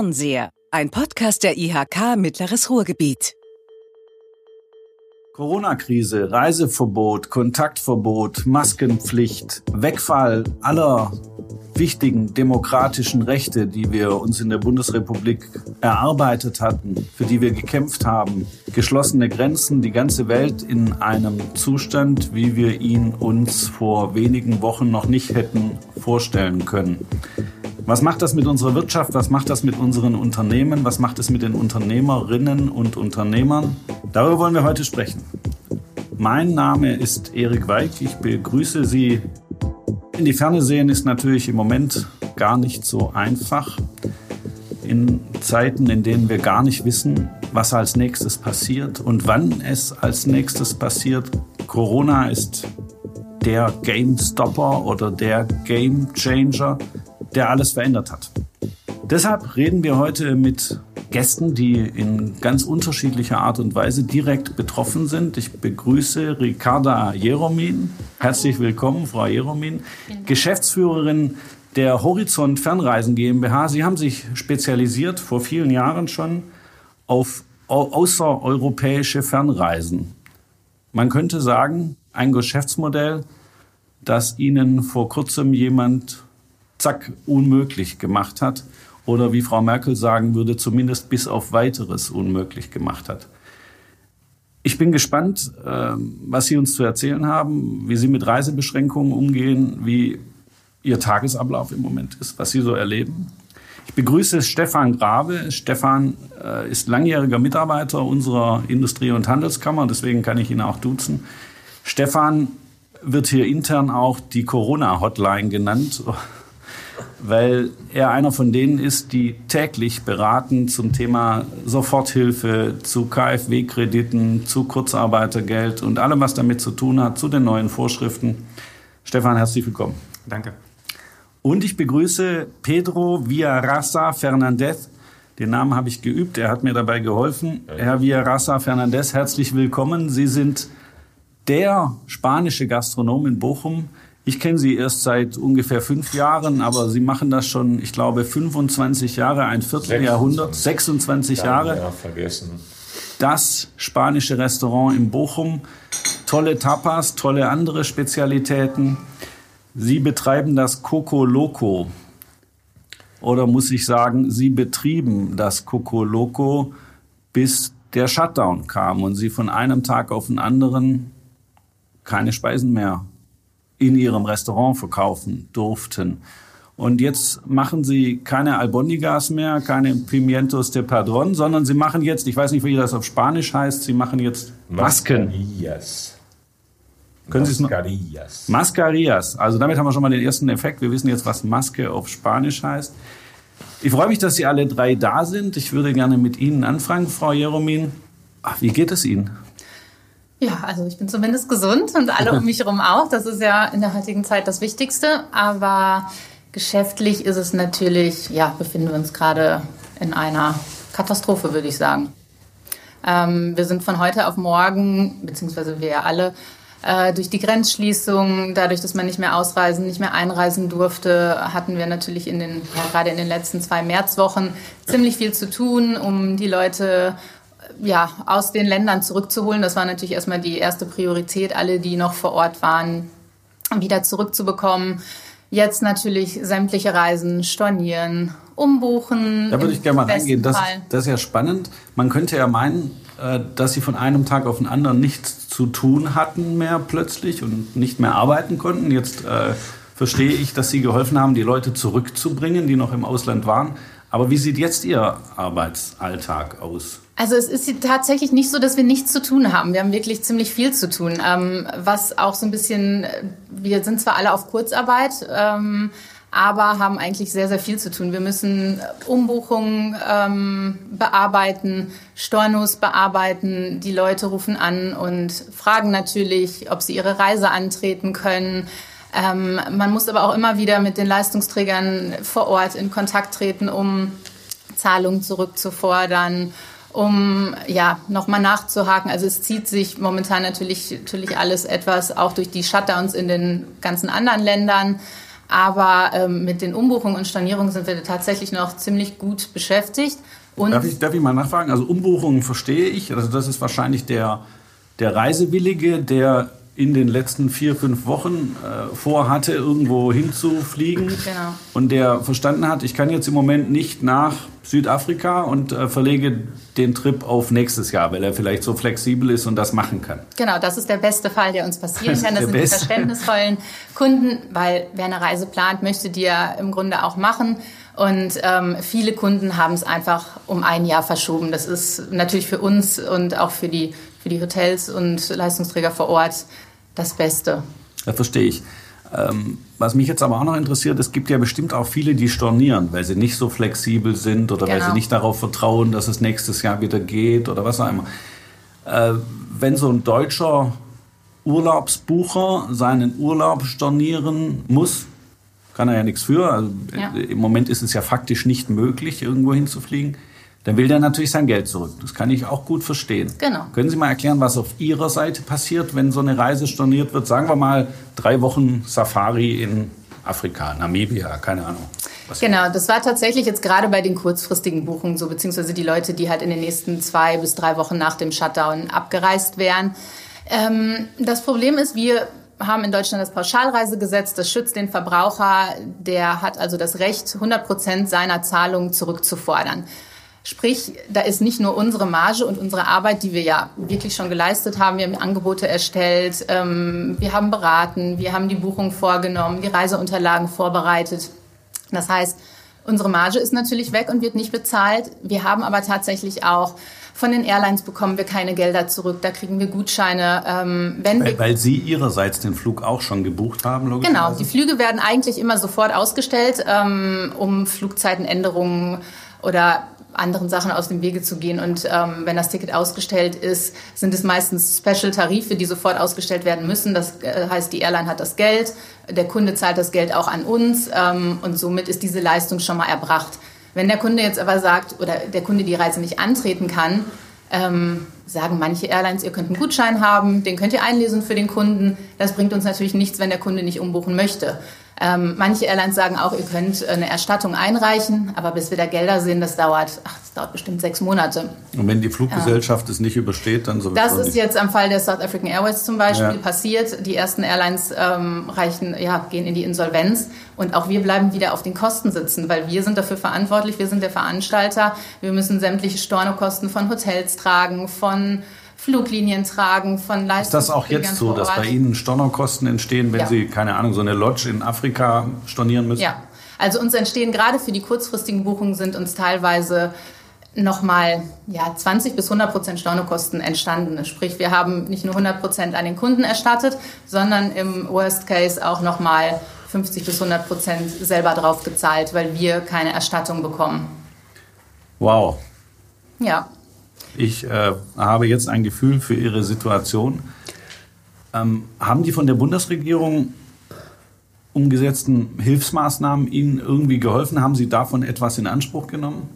Fernseher, ein Podcast der IHK Mittleres Ruhrgebiet. Corona-Krise, Reiseverbot, Kontaktverbot, Maskenpflicht, Wegfall aller wichtigen demokratischen Rechte, die wir uns in der Bundesrepublik erarbeitet hatten, für die wir gekämpft haben, geschlossene Grenzen, die ganze Welt in einem Zustand, wie wir ihn uns vor wenigen Wochen noch nicht hätten vorstellen können. Was macht das mit unserer Wirtschaft? Was macht das mit unseren Unternehmen? Was macht es mit den Unternehmerinnen und Unternehmern? Darüber wollen wir heute sprechen. Mein Name ist Erik Weig. Ich begrüße Sie. In die Ferne sehen ist natürlich im Moment gar nicht so einfach. In Zeiten, in denen wir gar nicht wissen, was als nächstes passiert und wann es als nächstes passiert. Corona ist der Game Stopper oder der Game Changer der alles verändert hat. Deshalb reden wir heute mit Gästen, die in ganz unterschiedlicher Art und Weise direkt betroffen sind. Ich begrüße Ricarda Jeromin. Herzlich willkommen, Frau Jeromin, Geschäftsführerin der Horizont Fernreisen GmbH. Sie haben sich spezialisiert vor vielen Jahren schon auf außereuropäische Fernreisen. Man könnte sagen, ein Geschäftsmodell, das Ihnen vor kurzem jemand zack, unmöglich gemacht hat. Oder wie Frau Merkel sagen würde, zumindest bis auf weiteres unmöglich gemacht hat. Ich bin gespannt, ähm, was Sie uns zu erzählen haben, wie Sie mit Reisebeschränkungen umgehen, wie Ihr Tagesablauf im Moment ist, was Sie so erleben. Ich begrüße Stefan Grave. Stefan äh, ist langjähriger Mitarbeiter unserer Industrie- und Handelskammer, deswegen kann ich ihn auch duzen. Stefan wird hier intern auch die Corona-Hotline genannt weil er einer von denen ist, die täglich beraten zum Thema Soforthilfe, zu KfW-Krediten, zu Kurzarbeitergeld und allem, was damit zu tun hat, zu den neuen Vorschriften. Stefan, herzlich willkommen. Danke. Und ich begrüße Pedro Villarasa Fernandez. Den Namen habe ich geübt, er hat mir dabei geholfen. Herr Villarasa Fernandez, herzlich willkommen. Sie sind der spanische Gastronom in Bochum, ich kenne Sie erst seit ungefähr fünf Jahren, aber Sie machen das schon, ich glaube, 25 Jahre, ein Vierteljahrhundert, 26 Jahre. Ja, vergessen. Das spanische Restaurant in Bochum. Tolle Tapas, tolle andere Spezialitäten. Sie betreiben das Coco Loco. Oder muss ich sagen, Sie betrieben das Coco Loco, bis der Shutdown kam und Sie von einem Tag auf den anderen keine Speisen mehr in ihrem Restaurant verkaufen durften. Und jetzt machen sie keine Albondigas mehr, keine Pimientos de Padron, sondern sie machen jetzt, ich weiß nicht, wie das auf Spanisch heißt, sie machen jetzt Masken. Mascarillas. Können Sie es noch? Mascarillas. Mascarillas. Also damit haben wir schon mal den ersten Effekt. Wir wissen jetzt, was Maske auf Spanisch heißt. Ich freue mich, dass Sie alle drei da sind. Ich würde gerne mit Ihnen anfangen, Frau Jeromin. Ach, wie geht es Ihnen? Ja, also ich bin zumindest gesund und alle um mich herum auch. Das ist ja in der heutigen Zeit das Wichtigste. Aber geschäftlich ist es natürlich, ja, befinden wir uns gerade in einer Katastrophe, würde ich sagen. Ähm, wir sind von heute auf morgen, beziehungsweise wir ja alle, äh, durch die Grenzschließung, dadurch, dass man nicht mehr ausreisen, nicht mehr einreisen durfte, hatten wir natürlich in den, ja, gerade in den letzten zwei Märzwochen ziemlich viel zu tun, um die Leute ja, aus den Ländern zurückzuholen. Das war natürlich erstmal die erste Priorität, alle, die noch vor Ort waren, wieder zurückzubekommen. Jetzt natürlich sämtliche Reisen stornieren, umbuchen. Da würde ich gerne mal reingehen. Das, das, ist ja spannend. Man könnte ja meinen, äh, dass sie von einem Tag auf den anderen nichts zu tun hatten mehr plötzlich und nicht mehr arbeiten konnten. Jetzt äh, verstehe ich, dass sie geholfen haben, die Leute zurückzubringen, die noch im Ausland waren. Aber wie sieht jetzt Ihr Arbeitsalltag aus? Also es ist tatsächlich nicht so, dass wir nichts zu tun haben. Wir haben wirklich ziemlich viel zu tun. Ähm, was auch so ein bisschen, wir sind zwar alle auf Kurzarbeit, ähm, aber haben eigentlich sehr, sehr viel zu tun. Wir müssen Umbuchungen ähm, bearbeiten, Stornos bearbeiten. Die Leute rufen an und fragen natürlich, ob sie ihre Reise antreten können. Ähm, man muss aber auch immer wieder mit den Leistungsträgern vor Ort in Kontakt treten, um Zahlungen zurückzufordern um ja nochmal nachzuhaken. Also es zieht sich momentan natürlich, natürlich alles etwas, auch durch die Shutdowns in den ganzen anderen Ländern. Aber ähm, mit den Umbuchungen und Stornierungen sind wir tatsächlich noch ziemlich gut beschäftigt. Und darf, ich, darf ich mal nachfragen? Also Umbuchungen verstehe ich. Also das ist wahrscheinlich der, der Reisewillige, der in den letzten vier, fünf Wochen äh, vorhatte, irgendwo hinzufliegen. Genau. Und der verstanden hat, ich kann jetzt im Moment nicht nach Südafrika und äh, verlege den Trip auf nächstes Jahr, weil er vielleicht so flexibel ist und das machen kann. Genau, das ist der beste Fall, der uns passieren kann. Das sind beste. die verständnisvollen Kunden, weil wer eine Reise plant, möchte die ja im Grunde auch machen. Und ähm, viele Kunden haben es einfach um ein Jahr verschoben. Das ist natürlich für uns und auch für die, für die Hotels und Leistungsträger vor Ort das Beste. Das verstehe ich. Ähm, was mich jetzt aber auch noch interessiert, es gibt ja bestimmt auch viele, die stornieren, weil sie nicht so flexibel sind oder genau. weil sie genau. nicht darauf vertrauen, dass es nächstes Jahr wieder geht oder was auch immer. Äh, wenn so ein deutscher Urlaubsbucher seinen Urlaub stornieren muss, kann er ja nichts für. Also ja. Im Moment ist es ja faktisch nicht möglich, irgendwo hinzufliegen dann will der natürlich sein Geld zurück. Das kann ich auch gut verstehen. Genau. Können Sie mal erklären, was auf Ihrer Seite passiert, wenn so eine Reise storniert wird? Sagen wir mal drei Wochen Safari in Afrika, Namibia, keine Ahnung. Genau, das war tatsächlich jetzt gerade bei den kurzfristigen Buchungen so, beziehungsweise die Leute, die halt in den nächsten zwei bis drei Wochen nach dem Shutdown abgereist wären. Ähm, das Problem ist, wir haben in Deutschland das Pauschalreisegesetz, das schützt den Verbraucher, der hat also das Recht, 100 Prozent seiner Zahlungen zurückzufordern. Sprich, da ist nicht nur unsere Marge und unsere Arbeit, die wir ja wirklich schon geleistet haben. Wir haben Angebote erstellt, ähm, wir haben beraten, wir haben die Buchung vorgenommen, die Reiseunterlagen vorbereitet. Das heißt, unsere Marge ist natürlich weg und wird nicht bezahlt. Wir haben aber tatsächlich auch von den Airlines bekommen wir keine Gelder zurück. Da kriegen wir Gutscheine. Ähm, wenn weil, weil Sie Ihrerseits den Flug auch schon gebucht haben, logischerweise? Genau, die Flüge werden eigentlich immer sofort ausgestellt, ähm, um Flugzeitenänderungen oder anderen Sachen aus dem Wege zu gehen. Und ähm, wenn das Ticket ausgestellt ist, sind es meistens Special-Tarife, die sofort ausgestellt werden müssen. Das äh, heißt, die Airline hat das Geld, der Kunde zahlt das Geld auch an uns ähm, und somit ist diese Leistung schon mal erbracht. Wenn der Kunde jetzt aber sagt oder der Kunde die Reise nicht antreten kann, ähm, sagen manche Airlines, ihr könnt einen Gutschein haben, den könnt ihr einlesen für den Kunden. Das bringt uns natürlich nichts, wenn der Kunde nicht umbuchen möchte. Ähm, manche Airlines sagen auch, ihr könnt eine Erstattung einreichen, aber bis wir da Gelder sehen, das dauert, ach, das dauert bestimmt sechs Monate. Und wenn die Fluggesellschaft ja. es nicht übersteht, dann so. Das ist nicht. jetzt am Fall der South African Airways zum Beispiel ja. passiert. Die ersten Airlines ähm, reichen, ja, gehen in die Insolvenz und auch wir bleiben wieder auf den Kosten sitzen, weil wir sind dafür verantwortlich, wir sind der Veranstalter. Wir müssen sämtliche Stornokosten von Hotels tragen, von Fluglinien tragen, von Leistungen. Ist das auch jetzt so, dass bei Ihnen Stornokosten entstehen, wenn ja. Sie, keine Ahnung, so eine Lodge in Afrika stornieren müssen? Ja, also uns entstehen gerade für die kurzfristigen Buchungen sind uns teilweise nochmal ja, 20 bis 100 Prozent Stornokosten entstanden. Sprich, wir haben nicht nur 100 Prozent an den Kunden erstattet, sondern im Worst Case auch nochmal 50 bis 100 Prozent selber drauf gezahlt, weil wir keine Erstattung bekommen. Wow. Ja. Ich äh, habe jetzt ein Gefühl für Ihre Situation. Ähm, haben die von der Bundesregierung umgesetzten Hilfsmaßnahmen Ihnen irgendwie geholfen? Haben Sie davon etwas in Anspruch genommen?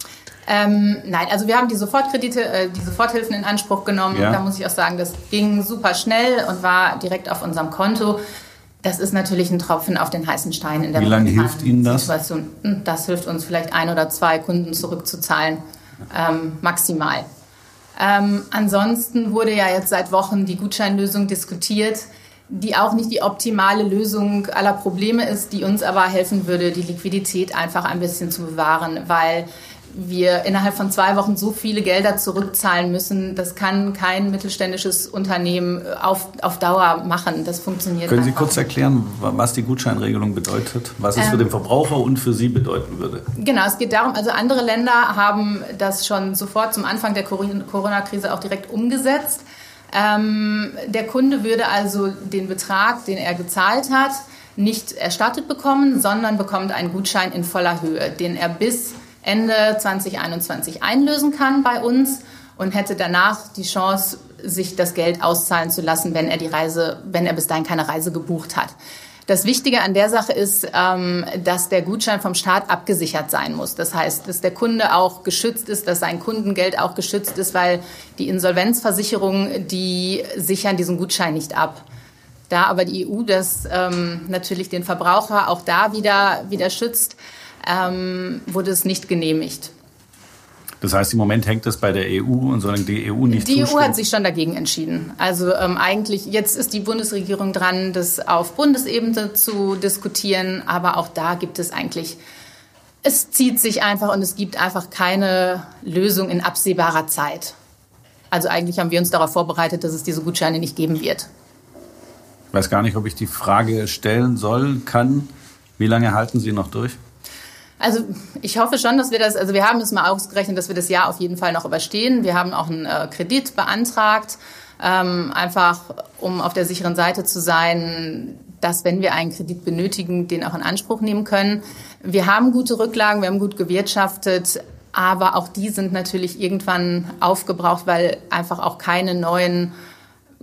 Ähm, nein, also wir haben die Sofortkredite, äh, die Soforthilfen in Anspruch genommen. Ja. Da muss ich auch sagen, das ging super schnell und war direkt auf unserem Konto. Das ist natürlich ein Tropfen auf den heißen Stein in der Wie lange hilft Ihnen das? Situation. Hm, das hilft uns vielleicht ein oder zwei Kunden zurückzuzahlen, ähm, maximal. Ähm, ansonsten wurde ja jetzt seit Wochen die Gutscheinlösung diskutiert, die auch nicht die optimale Lösung aller Probleme ist, die uns aber helfen würde, die Liquidität einfach ein bisschen zu bewahren, weil wir innerhalb von zwei Wochen so viele Gelder zurückzahlen müssen, das kann kein mittelständisches Unternehmen auf, auf Dauer machen. Das funktioniert Können Sie kurz erklären, was die Gutscheinregelung bedeutet, was es ähm, für den Verbraucher und für Sie bedeuten würde? Genau, es geht darum, also andere Länder haben das schon sofort zum Anfang der Corona-Krise auch direkt umgesetzt. Ähm, der Kunde würde also den Betrag, den er gezahlt hat, nicht erstattet bekommen, sondern bekommt einen Gutschein in voller Höhe, den er bis Ende 2021 einlösen kann bei uns und hätte danach die Chance, sich das Geld auszahlen zu lassen, wenn er die Reise, wenn er bis dahin keine Reise gebucht hat. Das Wichtige an der Sache ist, ähm, dass der Gutschein vom Staat abgesichert sein muss. Das heißt, dass der Kunde auch geschützt ist, dass sein Kundengeld auch geschützt ist, weil die Insolvenzversicherungen, die sichern diesen Gutschein nicht ab. Da aber die EU das ähm, natürlich den Verbraucher auch da wieder, wieder schützt, ähm, wurde es nicht genehmigt. Das heißt, im Moment hängt das bei der EU und solange die EU nicht Die zustimmt. EU hat sich schon dagegen entschieden. Also ähm, eigentlich, jetzt ist die Bundesregierung dran, das auf Bundesebene zu diskutieren, aber auch da gibt es eigentlich, es zieht sich einfach und es gibt einfach keine Lösung in absehbarer Zeit. Also eigentlich haben wir uns darauf vorbereitet, dass es diese Gutscheine nicht geben wird. Ich weiß gar nicht, ob ich die Frage stellen soll, kann. Wie lange halten Sie noch durch? Also ich hoffe schon, dass wir das, also wir haben es mal ausgerechnet, dass wir das Jahr auf jeden Fall noch überstehen. Wir haben auch einen äh, Kredit beantragt, ähm, einfach um auf der sicheren Seite zu sein, dass wenn wir einen Kredit benötigen, den auch in Anspruch nehmen können. Wir haben gute Rücklagen, wir haben gut gewirtschaftet, aber auch die sind natürlich irgendwann aufgebraucht, weil einfach auch keine neuen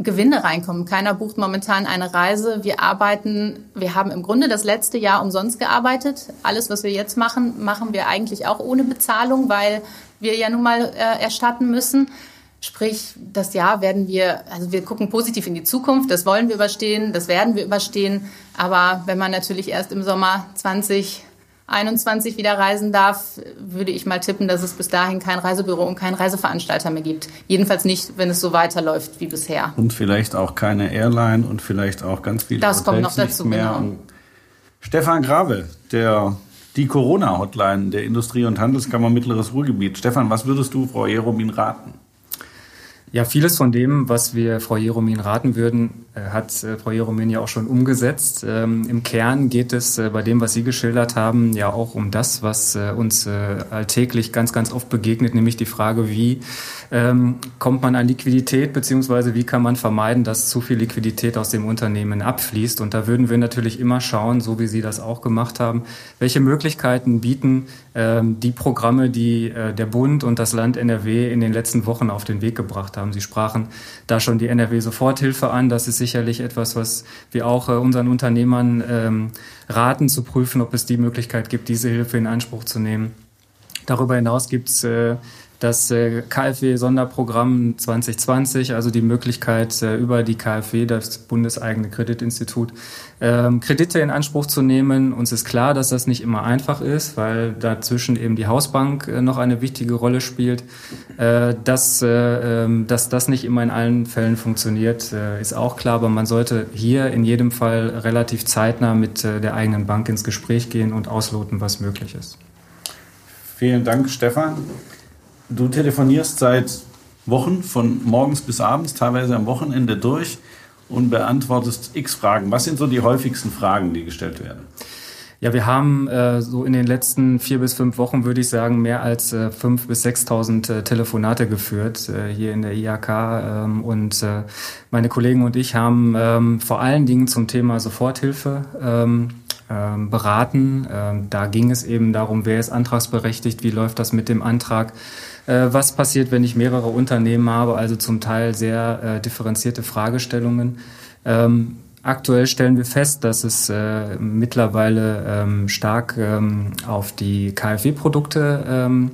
Gewinne reinkommen. Keiner bucht momentan eine Reise. Wir arbeiten, wir haben im Grunde das letzte Jahr umsonst gearbeitet. Alles, was wir jetzt machen, machen wir eigentlich auch ohne Bezahlung, weil wir ja nun mal äh, erstatten müssen. Sprich, das Jahr werden wir, also wir gucken positiv in die Zukunft, das wollen wir überstehen, das werden wir überstehen. Aber wenn man natürlich erst im Sommer 20 21 wieder reisen darf, würde ich mal tippen, dass es bis dahin kein Reisebüro und keinen Reiseveranstalter mehr gibt. Jedenfalls nicht, wenn es so weiterläuft wie bisher. Und vielleicht auch keine Airline und vielleicht auch ganz viele das Hotels kommt noch dazu, mehr. Genau. Stefan Grave, der die Corona-Hotline der Industrie- und Handelskammer Mittleres Ruhrgebiet. Stefan, was würdest du Frau Jeromin raten? Ja, vieles von dem, was wir Frau Jeromin raten würden, hat äh, Frau Jeromin ja auch schon umgesetzt. Ähm, Im Kern geht es äh, bei dem, was Sie geschildert haben, ja auch um das, was äh, uns äh, alltäglich ganz, ganz oft begegnet, nämlich die Frage, wie ähm, kommt man an Liquidität, beziehungsweise wie kann man vermeiden, dass zu viel Liquidität aus dem Unternehmen abfließt. Und da würden wir natürlich immer schauen, so wie Sie das auch gemacht haben, welche Möglichkeiten bieten ähm, die Programme, die äh, der Bund und das Land NRW in den letzten Wochen auf den Weg gebracht haben. Sie sprachen da schon die NRW-Soforthilfe an. Das ist sicherlich etwas, was wir auch äh, unseren Unternehmern ähm, raten, zu prüfen, ob es die Möglichkeit gibt, diese Hilfe in Anspruch zu nehmen. Darüber hinaus gibt es äh, das äh, KfW-Sonderprogramm 2020, also die Möglichkeit, äh, über die KfW, das bundeseigene Kreditinstitut, ähm, Kredite in Anspruch zu nehmen. Uns ist klar, dass das nicht immer einfach ist, weil dazwischen eben die Hausbank äh, noch eine wichtige Rolle spielt. Dass, äh, ähm, dass das nicht immer in allen Fällen funktioniert, ist auch klar, aber man sollte hier in jedem Fall relativ zeitnah mit der eigenen Bank ins Gespräch gehen und ausloten, was möglich ist. Vielen Dank, Stefan. Du telefonierst seit Wochen von morgens bis abends, teilweise am Wochenende durch und beantwortest x Fragen. Was sind so die häufigsten Fragen, die gestellt werden? Ja, wir haben äh, so in den letzten vier bis fünf Wochen, würde ich sagen, mehr als äh, fünf bis 6.000 äh, Telefonate geführt äh, hier in der IHK. Ähm, und äh, meine Kollegen und ich haben ähm, vor allen Dingen zum Thema Soforthilfe ähm, ähm, beraten. Ähm, da ging es eben darum, wer ist antragsberechtigt, wie läuft das mit dem Antrag, was passiert, wenn ich mehrere Unternehmen habe, also zum Teil sehr äh, differenzierte Fragestellungen. Ähm, Aktuell stellen wir fest, dass es äh, mittlerweile ähm, stark ähm, auf die KfW-Produkte ähm,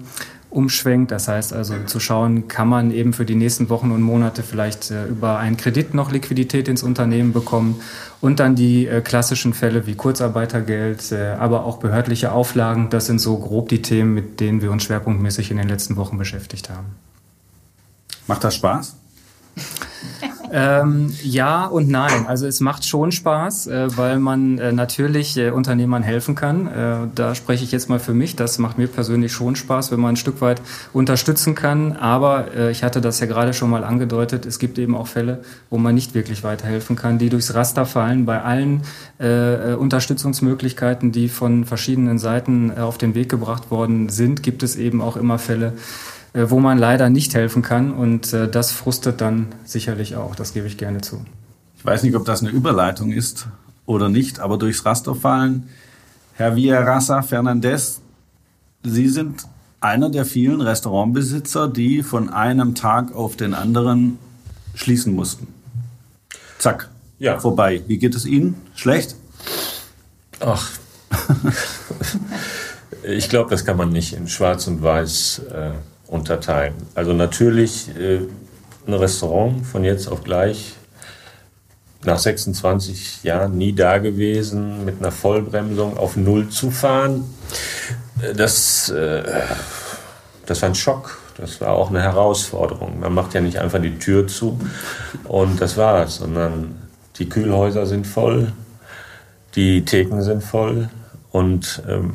umschwenkt. Das heißt also zu schauen, kann man eben für die nächsten Wochen und Monate vielleicht äh, über einen Kredit noch Liquidität ins Unternehmen bekommen und dann die äh, klassischen Fälle wie Kurzarbeitergeld, äh, aber auch behördliche Auflagen. Das sind so grob die Themen, mit denen wir uns schwerpunktmäßig in den letzten Wochen beschäftigt haben. Macht das Spaß? Ähm, ja und nein. Also es macht schon Spaß, äh, weil man äh, natürlich äh, Unternehmern helfen kann. Äh, da spreche ich jetzt mal für mich. Das macht mir persönlich schon Spaß, wenn man ein Stück weit unterstützen kann. Aber äh, ich hatte das ja gerade schon mal angedeutet. Es gibt eben auch Fälle, wo man nicht wirklich weiterhelfen kann, die durchs Raster fallen. Bei allen äh, Unterstützungsmöglichkeiten, die von verschiedenen Seiten auf den Weg gebracht worden sind, gibt es eben auch immer Fälle, wo man leider nicht helfen kann. Und äh, das frustet dann sicherlich auch, das gebe ich gerne zu. Ich weiß nicht, ob das eine Überleitung ist oder nicht, aber durchs Raster fallen. Herr Villarasa Fernandez, Sie sind einer der vielen Restaurantbesitzer, die von einem Tag auf den anderen schließen mussten. Zack, Ja. vorbei. Wie geht es Ihnen? Schlecht? Ach. ich glaube, das kann man nicht in Schwarz und Weiß äh, unterteilen. Also natürlich äh, ein Restaurant von jetzt auf gleich nach 26 Jahren nie da gewesen, mit einer Vollbremsung auf Null zu fahren. Das, äh, das war ein Schock. Das war auch eine Herausforderung. Man macht ja nicht einfach die Tür zu und das war's, sondern die Kühlhäuser sind voll, die Theken sind voll und ähm,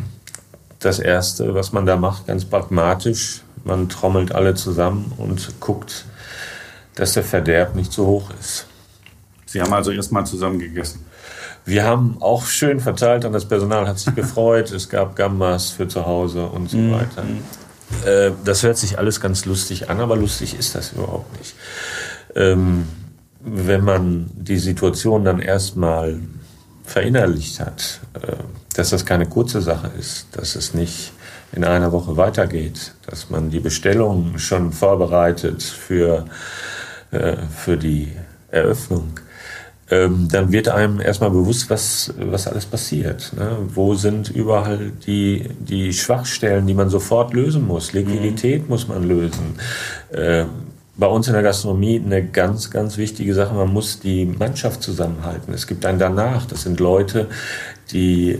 das Erste, was man da macht, ganz pragmatisch, man trommelt alle zusammen und guckt, dass der Verderb nicht zu hoch ist. Sie haben also erstmal zusammen gegessen. Wir haben auch schön verteilt und das Personal hat sich gefreut. Es gab Gambas für zu Hause und so mhm. weiter. Äh, das hört sich alles ganz lustig an, aber lustig ist das überhaupt nicht. Ähm, wenn man die Situation dann erstmal verinnerlicht hat, äh, dass das keine kurze Sache ist, dass es nicht in einer Woche weitergeht, dass man die Bestellung schon vorbereitet für, äh, für die Eröffnung, ähm, dann wird einem erstmal bewusst, was, was alles passiert. Ne? Wo sind überall die, die Schwachstellen, die man sofort lösen muss? Liquidität mhm. muss man lösen. Ähm, bei uns in der Gastronomie eine ganz, ganz wichtige Sache. Man muss die Mannschaft zusammenhalten. Es gibt einen danach. Das sind Leute, die äh,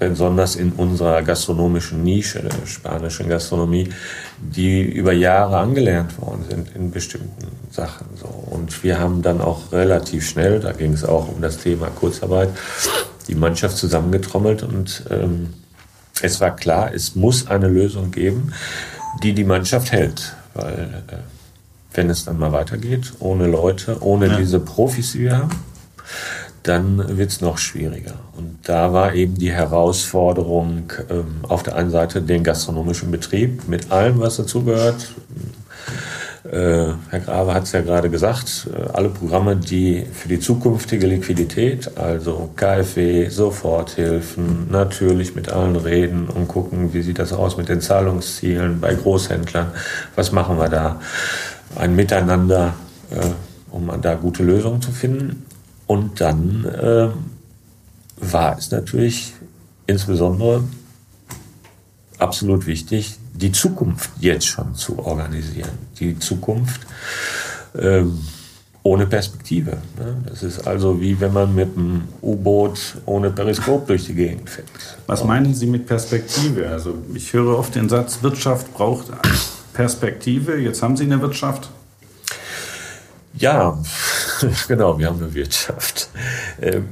besonders in unserer gastronomischen Nische, der spanischen Gastronomie, die über Jahre angelernt worden sind in bestimmten Sachen. So. Und wir haben dann auch relativ schnell, da ging es auch um das Thema Kurzarbeit, die Mannschaft zusammengetrommelt und ähm, es war klar, es muss eine Lösung geben, die die Mannschaft hält. Weil äh, wenn es dann mal weitergeht, ohne Leute, ohne ja. diese Profis, die wir haben, dann wird es noch schwieriger. Und da war eben die Herausforderung ähm, auf der einen Seite den gastronomischen Betrieb mit allem, was dazugehört. Äh, Herr Grave hat es ja gerade gesagt, äh, alle Programme, die für die zukünftige Liquidität, also KfW, Soforthilfen, natürlich mit allen reden und gucken, wie sieht das aus mit den Zahlungszielen bei Großhändlern, was machen wir da, ein Miteinander, äh, um da gute Lösungen zu finden. Und dann äh, war es natürlich insbesondere absolut wichtig, die Zukunft jetzt schon zu organisieren. Die Zukunft ähm, ohne Perspektive. Ne? Das ist also wie wenn man mit einem U-Boot ohne Periskop durch die Gegend fährt. Was meinen Sie mit Perspektive? Also ich höre oft den Satz, Wirtschaft braucht Perspektive. Jetzt haben Sie eine Wirtschaft. Ja, genau, wir haben eine Wirtschaft. Ähm,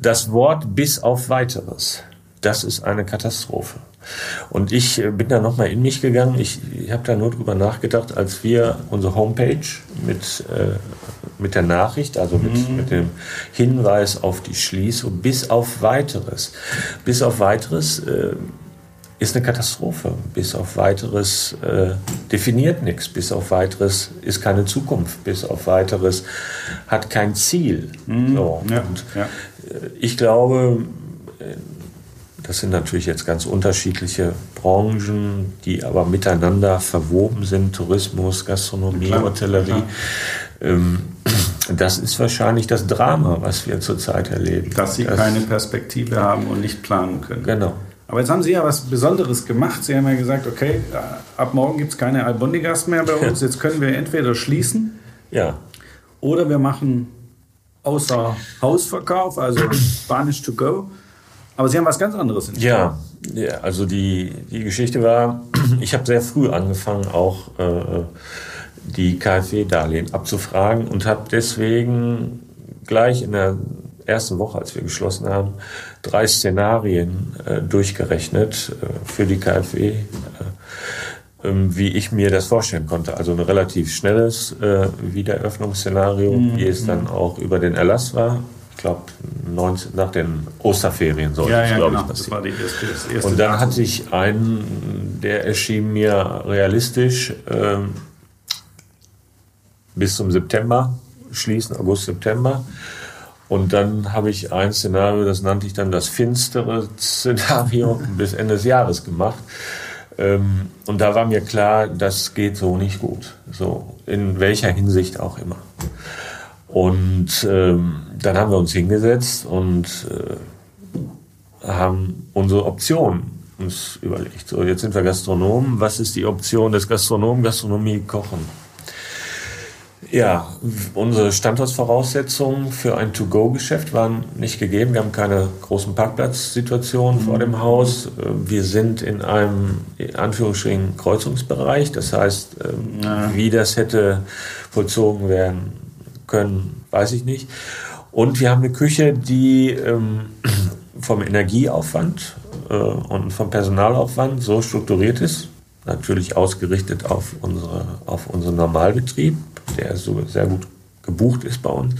das Wort bis auf weiteres, das ist eine Katastrophe. Und ich äh, bin da nochmal in mich gegangen. Ich, ich habe da nur drüber nachgedacht, als wir unsere Homepage mit, äh, mit der Nachricht, also mit, mhm. mit dem Hinweis auf die Schließung, bis auf weiteres. Bis auf weiteres äh, ist eine Katastrophe. Bis auf weiteres äh, definiert nichts. Bis auf weiteres ist keine Zukunft. Bis auf weiteres hat kein Ziel. Mhm. So. Ja, Und ja. Äh, ich glaube, äh, das sind natürlich jetzt ganz unterschiedliche Branchen, die aber miteinander verwoben sind. Tourismus, Gastronomie, klar, Hotellerie. Klar. Ähm, das ist wahrscheinlich das Drama, was wir zurzeit erleben. Dass sie das, keine Perspektive haben und nicht planen können. Genau. Aber jetzt haben Sie ja was Besonderes gemacht. Sie haben ja gesagt, okay, ab morgen gibt es keine Albondigas mehr bei uns. Jetzt können wir entweder schließen ja. oder wir machen außer Hausverkauf, also Spanish to go. Aber Sie haben was ganz anderes in ja. ja, also die, die Geschichte war, ich habe sehr früh angefangen, auch äh, die KfW-Darlehen abzufragen und habe deswegen gleich in der ersten Woche, als wir geschlossen haben, drei Szenarien äh, durchgerechnet äh, für die KfW, äh, ähm, wie ich mir das vorstellen konnte. Also ein relativ schnelles äh, Wiedereröffnungsszenario, mhm. wie es dann auch über den Erlass war. Ich glaube, nach den Osterferien sollte ja, es, ja, glaube genau. ich, passieren. Das war die erste, erste Und dann hatte ich einen, der erschien mir realistisch ähm, bis zum September, schließen August, September. Und dann habe ich ein Szenario, das nannte ich dann das finstere Szenario, bis Ende des Jahres gemacht. Ähm, und da war mir klar, das geht so nicht gut. So, in welcher Hinsicht auch immer. Und ähm, dann haben wir uns hingesetzt und äh, haben unsere Optionen uns überlegt. So, jetzt sind wir Gastronomen. Was ist die Option des Gastronomen? Gastronomie kochen Ja, unsere Standortsvoraussetzungen für ein To-Go-Geschäft waren nicht gegeben. Wir haben keine großen Parkplatzsituationen vor dem Haus. Wir sind in einem, in Anführungsstrichen, Kreuzungsbereich. Das heißt, ähm, ja. wie das hätte vollzogen werden können, weiß ich nicht. Und wir haben eine Küche, die ähm, vom Energieaufwand äh, und vom Personalaufwand so strukturiert ist, natürlich ausgerichtet auf, unsere, auf unseren Normalbetrieb, der so sehr gut gebucht ist bei uns,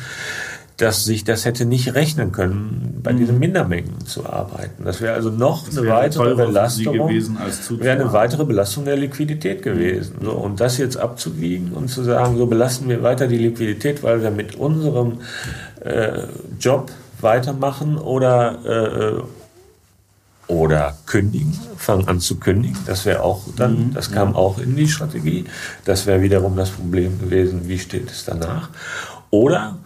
dass sich das hätte nicht rechnen können, bei mhm. diesen Mindermengen zu arbeiten. Das wäre also noch das eine weitere Belastung, wäre eine weitere Belastung der Liquidität gewesen. So, und das jetzt abzuwiegen und zu sagen, so belasten wir weiter die Liquidität, weil wir mit unserem äh, Job weitermachen oder äh, oder kündigen, fangen an zu kündigen. Das wäre auch dann, mhm. das kam auch in die Strategie. Das wäre wiederum das Problem gewesen, wie steht es danach? Oder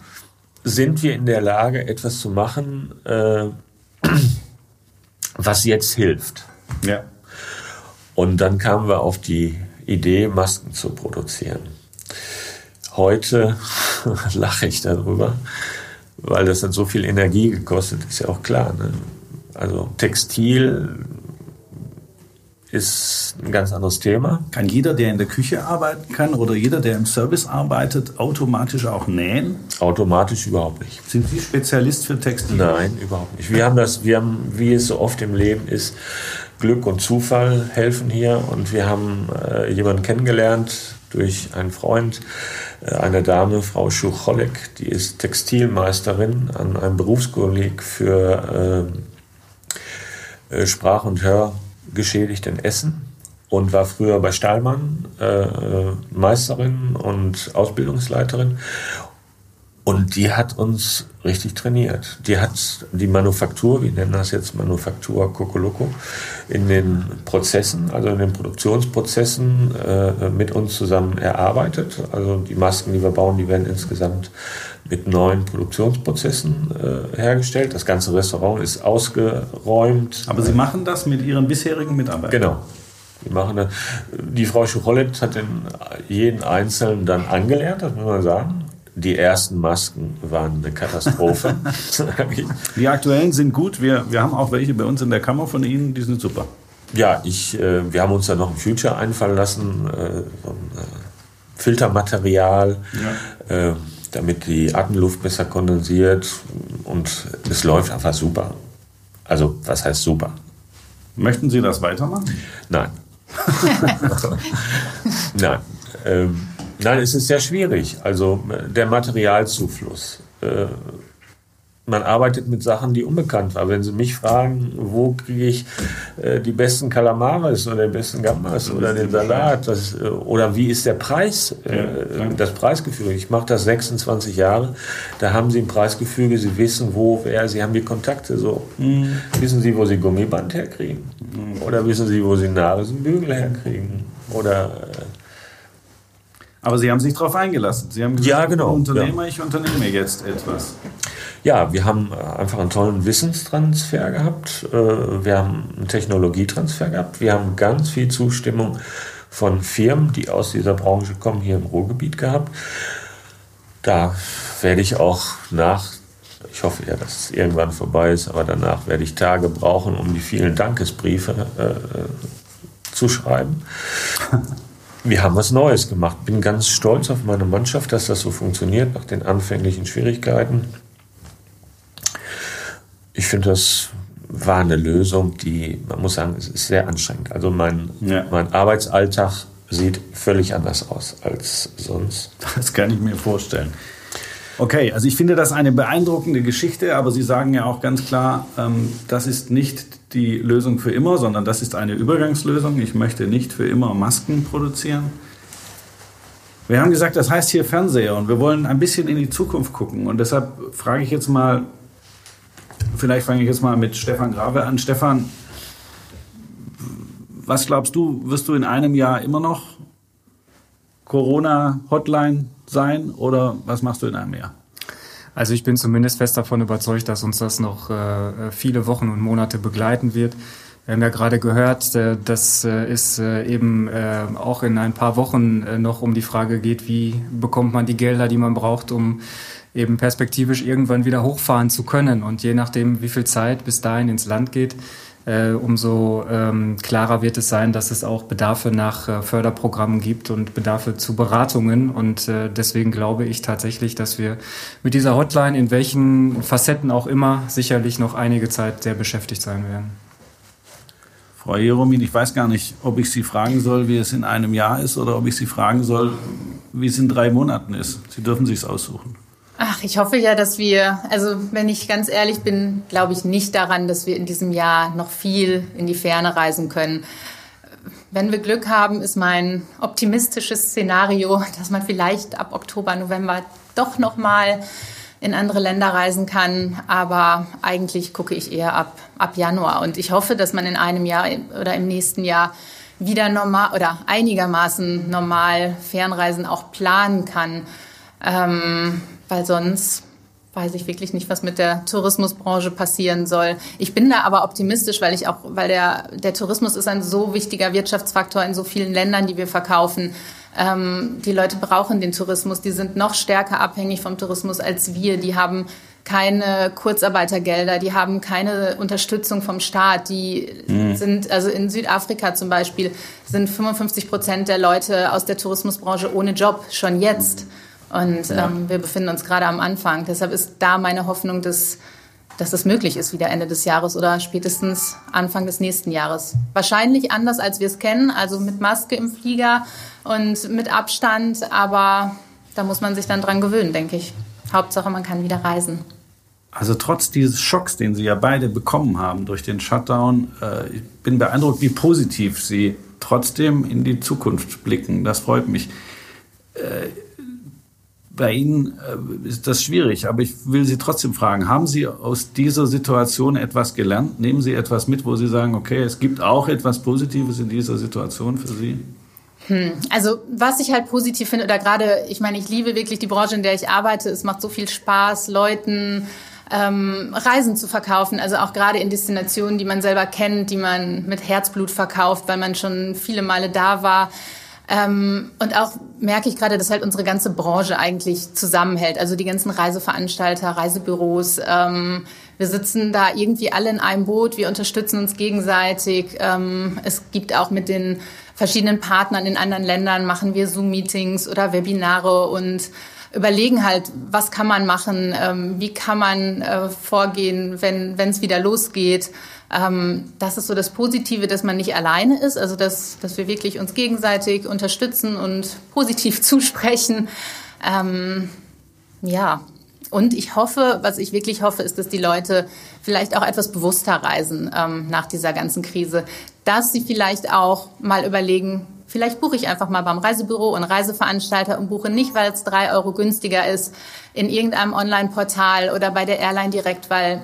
sind wir in der Lage, etwas zu machen, äh, was jetzt hilft? Ja. Und dann kamen wir auf die Idee, Masken zu produzieren. Heute lache ich darüber, weil das hat so viel Energie gekostet, ist ja auch klar. Ne? Also Textil ist ein ganz anderes Thema. Kann jeder, der in der Küche arbeiten kann oder jeder, der im Service arbeitet, automatisch auch nähen? Automatisch überhaupt nicht. Sind Sie Spezialist für Textil? Nein, überhaupt nicht. Wir haben das, wir haben, wie es so oft im Leben ist, Glück und Zufall helfen hier und wir haben äh, jemanden kennengelernt durch einen Freund, äh, eine Dame, Frau Schucholek, die ist Textilmeisterin an einem Berufskolleg für äh, äh, Sprach- und Hörgeschädigt in Essen und war früher bei Stahlmann äh, äh, Meisterin und Ausbildungsleiterin. Und die hat uns richtig trainiert. Die hat die Manufaktur, wir nennen das jetzt Manufaktur Kokoloko, in den Prozessen, also in den Produktionsprozessen äh, mit uns zusammen erarbeitet. Also die Masken, die wir bauen, die werden insgesamt mit neuen Produktionsprozessen äh, hergestellt. Das ganze Restaurant ist ausgeräumt. Aber Sie machen das mit Ihren bisherigen Mitarbeitern? Genau. Die, machen das. die Frau Schuchollet hat den jeden Einzelnen dann angelernt, das muss man sagen. Die ersten Masken waren eine Katastrophe. die aktuellen sind gut. Wir, wir haben auch welche bei uns in der Kammer von Ihnen, die sind super. Ja, ich, äh, wir haben uns da noch ein Future einfallen lassen, äh, so ein äh, Filtermaterial. Ja. Äh, damit die Atemluft besser kondensiert und es läuft einfach super. Also, was heißt super? Möchten Sie das weitermachen? Nein. nein. Ähm, nein, es ist sehr schwierig. Also der Materialzufluss. Äh, man arbeitet mit Sachen, die unbekannt waren. Wenn Sie mich fragen, wo kriege ich äh, die besten Kalamares oder den besten Gambas oder den Salat das, äh, oder wie ist der Preis, äh, das Preisgefüge. Ich mache das 26 Jahre. Da haben Sie ein Preisgefüge, Sie wissen, wo wer, Sie haben die Kontakte. So mhm. wissen Sie, wo Sie Gummiband herkriegen mhm. oder wissen Sie, wo Sie Nasenbügel herkriegen oder äh, aber Sie haben sich darauf eingelassen. Sie haben gesagt, ja, genau. Unternehmer, ja. ich unternehme jetzt etwas. Ja, wir haben äh, einfach einen tollen Wissenstransfer gehabt. Äh, wir haben einen Technologietransfer gehabt. Wir haben ganz viel Zustimmung von Firmen, die aus dieser Branche kommen, hier im Ruhrgebiet gehabt. Da werde ich auch nach, ich hoffe ja, dass es irgendwann vorbei ist, aber danach werde ich Tage brauchen, um die vielen Dankesbriefe äh, zu schreiben. Wir haben was Neues gemacht. Bin ganz stolz auf meine Mannschaft, dass das so funktioniert nach den anfänglichen Schwierigkeiten ich finde, das war eine Lösung, die, man muss sagen, es ist sehr anstrengend. Also mein, ja. mein Arbeitsalltag sieht völlig anders aus als sonst. Das kann ich mir vorstellen. Okay, also ich finde das eine beeindruckende Geschichte, aber Sie sagen ja auch ganz klar, ähm, das ist nicht die Lösung für immer, sondern das ist eine Übergangslösung. Ich möchte nicht für immer Masken produzieren. Wir haben gesagt, das heißt hier Fernseher und wir wollen ein bisschen in die Zukunft gucken. Und deshalb frage ich jetzt mal, vielleicht fange ich jetzt mal mit Stefan Grave an. Stefan, was glaubst du, wirst du in einem Jahr immer noch Corona-Hotline sein oder was machst du in einem Jahr? Also ich bin zumindest fest davon überzeugt, dass uns das noch äh, viele Wochen und Monate begleiten wird. Wir haben ja gerade gehört, äh, dass äh, es eben auch in ein paar Wochen noch um die Frage geht, wie bekommt man die Gelder, die man braucht, um eben perspektivisch irgendwann wieder hochfahren zu können. Und je nachdem, wie viel Zeit bis dahin ins Land geht, äh, umso ähm, klarer wird es sein, dass es auch Bedarfe nach äh, Förderprogrammen gibt und Bedarfe zu Beratungen. Und äh, deswegen glaube ich tatsächlich, dass wir mit dieser Hotline in welchen Facetten auch immer sicherlich noch einige Zeit sehr beschäftigt sein werden. Frau Jeromin, ich weiß gar nicht, ob ich Sie fragen soll, wie es in einem Jahr ist oder ob ich Sie fragen soll, wie es in drei Monaten ist. Sie dürfen sich aussuchen. Ach, ich hoffe ja, dass wir, also wenn ich ganz ehrlich bin, glaube ich nicht daran, dass wir in diesem Jahr noch viel in die Ferne reisen können. Wenn wir Glück haben, ist mein optimistisches Szenario, dass man vielleicht ab Oktober, November doch noch mal in andere Länder reisen kann. Aber eigentlich gucke ich eher ab, ab Januar. Und ich hoffe, dass man in einem Jahr oder im nächsten Jahr wieder normal oder einigermaßen normal Fernreisen auch planen kann. Ähm, weil sonst weiß ich wirklich nicht, was mit der Tourismusbranche passieren soll. Ich bin da aber optimistisch, weil ich auch, weil der, der Tourismus ist ein so wichtiger Wirtschaftsfaktor in so vielen Ländern, die wir verkaufen. Ähm, die Leute brauchen den Tourismus, die sind noch stärker abhängig vom Tourismus als wir. Die haben keine Kurzarbeitergelder, die haben keine Unterstützung vom Staat. Die mhm. sind, also in Südafrika zum Beispiel, sind 55 Prozent der Leute aus der Tourismusbranche ohne Job, schon jetzt. Mhm. Und ja. ähm, wir befinden uns gerade am Anfang. Deshalb ist da meine Hoffnung, dass, dass das möglich ist, wieder Ende des Jahres oder spätestens Anfang des nächsten Jahres. Wahrscheinlich anders, als wir es kennen, also mit Maske im Flieger und mit Abstand, aber da muss man sich dann dran gewöhnen, denke ich. Hauptsache, man kann wieder reisen. Also trotz dieses Schocks, den Sie ja beide bekommen haben durch den Shutdown, äh, ich bin beeindruckt, wie positiv Sie trotzdem in die Zukunft blicken. Das freut mich. Äh, bei Ihnen äh, ist das schwierig, aber ich will Sie trotzdem fragen, haben Sie aus dieser Situation etwas gelernt? Nehmen Sie etwas mit, wo Sie sagen, okay, es gibt auch etwas Positives in dieser Situation für Sie? Hm. Also was ich halt positiv finde, oder gerade, ich meine, ich liebe wirklich die Branche, in der ich arbeite. Es macht so viel Spaß, Leuten ähm, Reisen zu verkaufen. Also auch gerade in Destinationen, die man selber kennt, die man mit Herzblut verkauft, weil man schon viele Male da war. Ähm, und auch merke ich gerade, dass halt unsere ganze Branche eigentlich zusammenhält. Also die ganzen Reiseveranstalter, Reisebüros. Ähm, wir sitzen da irgendwie alle in einem Boot. Wir unterstützen uns gegenseitig. Ähm, es gibt auch mit den verschiedenen Partnern in anderen Ländern machen wir Zoom-Meetings oder Webinare und überlegen halt, was kann man machen, ähm, wie kann man äh, vorgehen, wenn es wieder losgeht. Ähm, das ist so das Positive, dass man nicht alleine ist, also dass, dass wir wirklich uns gegenseitig unterstützen und positiv zusprechen. Ähm, ja, und ich hoffe, was ich wirklich hoffe, ist, dass die Leute vielleicht auch etwas bewusster reisen ähm, nach dieser ganzen Krise, dass sie vielleicht auch mal überlegen, vielleicht buche ich einfach mal beim Reisebüro und Reiseveranstalter und buche nicht, weil es drei Euro günstiger ist, in irgendeinem Online-Portal oder bei der Airline direkt, weil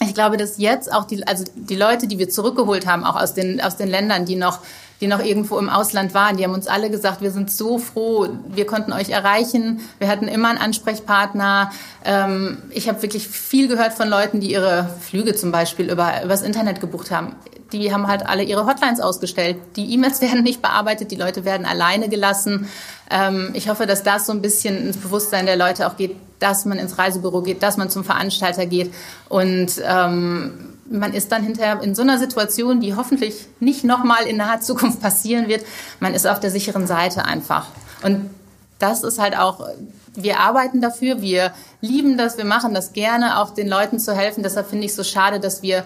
ich glaube, dass jetzt auch die, also die Leute, die wir zurückgeholt haben, auch aus den, aus den Ländern, die noch, die noch irgendwo im Ausland waren, die haben uns alle gesagt, wir sind so froh, wir konnten euch erreichen, wir hatten immer einen Ansprechpartner. Ähm, ich habe wirklich viel gehört von Leuten, die ihre Flüge zum Beispiel über, übers Internet gebucht haben. Die haben halt alle ihre Hotlines ausgestellt. Die E-Mails werden nicht bearbeitet, die Leute werden alleine gelassen. Ähm, ich hoffe, dass das so ein bisschen ins Bewusstsein der Leute auch geht, dass man ins Reisebüro geht, dass man zum Veranstalter geht und ähm, man ist dann hinterher in so einer Situation, die hoffentlich nicht nochmal in naher Zukunft passieren wird. Man ist auf der sicheren Seite einfach. Und das ist halt auch, wir arbeiten dafür, wir lieben das, wir machen das gerne, auch den Leuten zu helfen. Deshalb finde ich es so schade, dass wir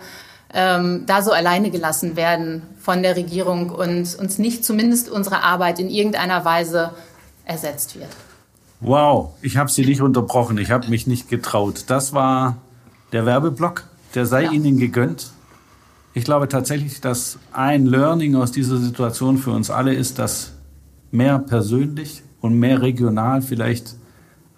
ähm, da so alleine gelassen werden von der Regierung und uns nicht zumindest unsere Arbeit in irgendeiner Weise ersetzt wird. Wow, ich habe Sie nicht unterbrochen, ich habe mich nicht getraut. Das war der Werbeblock, der sei ja. Ihnen gegönnt. Ich glaube tatsächlich, dass ein Learning aus dieser Situation für uns alle ist, dass mehr persönlich und mehr regional vielleicht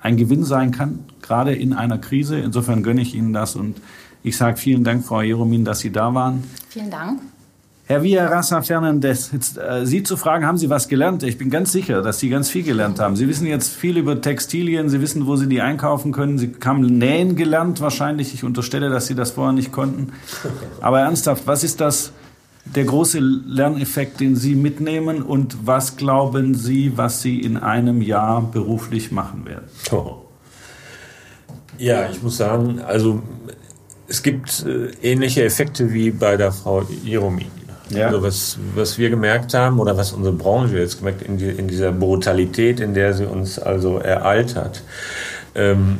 ein Gewinn sein kann, gerade in einer Krise. Insofern gönne ich Ihnen das und ich sage vielen Dank, Frau Jeromin, dass Sie da waren. Vielen Dank. Herr Villarasa Fernandez, jetzt, äh, Sie zu fragen, haben Sie was gelernt? Ich bin ganz sicher, dass Sie ganz viel gelernt haben. Sie wissen jetzt viel über Textilien, Sie wissen, wo Sie die einkaufen können. Sie haben Nähen gelernt wahrscheinlich. Ich unterstelle, dass Sie das vorher nicht konnten. Aber ernsthaft, was ist das der große Lerneffekt, den Sie mitnehmen und was glauben Sie, was Sie in einem Jahr beruflich machen werden? Ja, ich muss sagen, also es gibt äh, ähnliche Effekte wie bei der Frau Jeromin. Ja. Also was, was wir gemerkt haben oder was unsere Branche jetzt gemerkt in, die, in dieser Brutalität, in der sie uns also ereilt hat, ähm,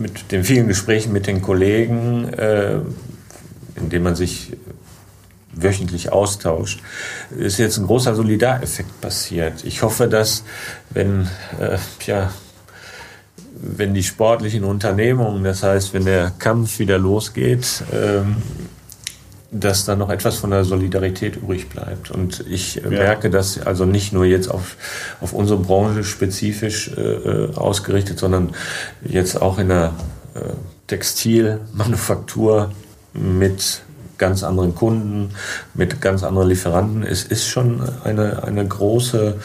mit den vielen Gesprächen mit den Kollegen, äh, in denen man sich wöchentlich austauscht, ist jetzt ein großer Solidareffekt passiert. Ich hoffe, dass wenn äh, ja, wenn die sportlichen Unternehmungen, das heißt, wenn der Kampf wieder losgeht, ähm, dass da noch etwas von der Solidarität übrig bleibt. Und ich ja. merke das also nicht nur jetzt auf, auf unsere Branche spezifisch äh, äh ausgerichtet, sondern jetzt auch in der äh, Textilmanufaktur mit ganz anderen Kunden, mit ganz anderen Lieferanten. Es ist schon eine, eine große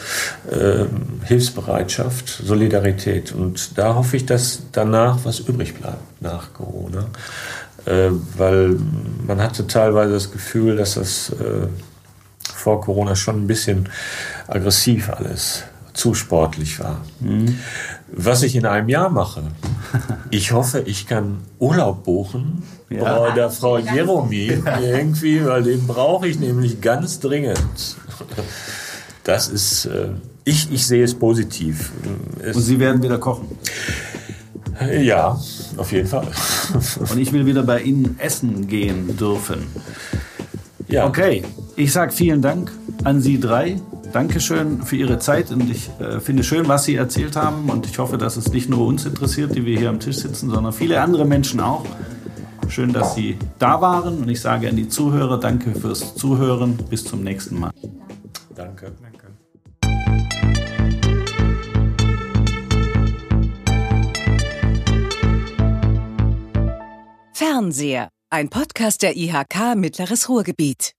äh, Hilfsbereitschaft, Solidarität. Und da hoffe ich, dass danach was übrig bleibt nach Corona. Äh, weil man hatte teilweise das Gefühl, dass das äh, vor Corona schon ein bisschen aggressiv alles zu sportlich war. Mhm. Was ich in einem Jahr mache, ich hoffe, ich kann Urlaub buchen ja. bei der Frau Jeromy irgendwie, weil den brauche ich nämlich ganz dringend. Das ist, äh, ich, ich sehe es positiv. Es Und Sie werden wieder kochen? Ja, auf jeden Fall. Und ich will wieder bei Ihnen essen gehen dürfen. Ja. Okay, ich sage vielen Dank an Sie drei. Dankeschön für Ihre Zeit und ich äh, finde schön, was Sie erzählt haben und ich hoffe, dass es nicht nur uns interessiert, die wir hier am Tisch sitzen, sondern viele andere Menschen auch. Schön, dass Sie da waren und ich sage an die Zuhörer, danke fürs Zuhören. Bis zum nächsten Mal. Danke. danke. Fernseher, ein Podcast der IHK Mittleres Ruhrgebiet.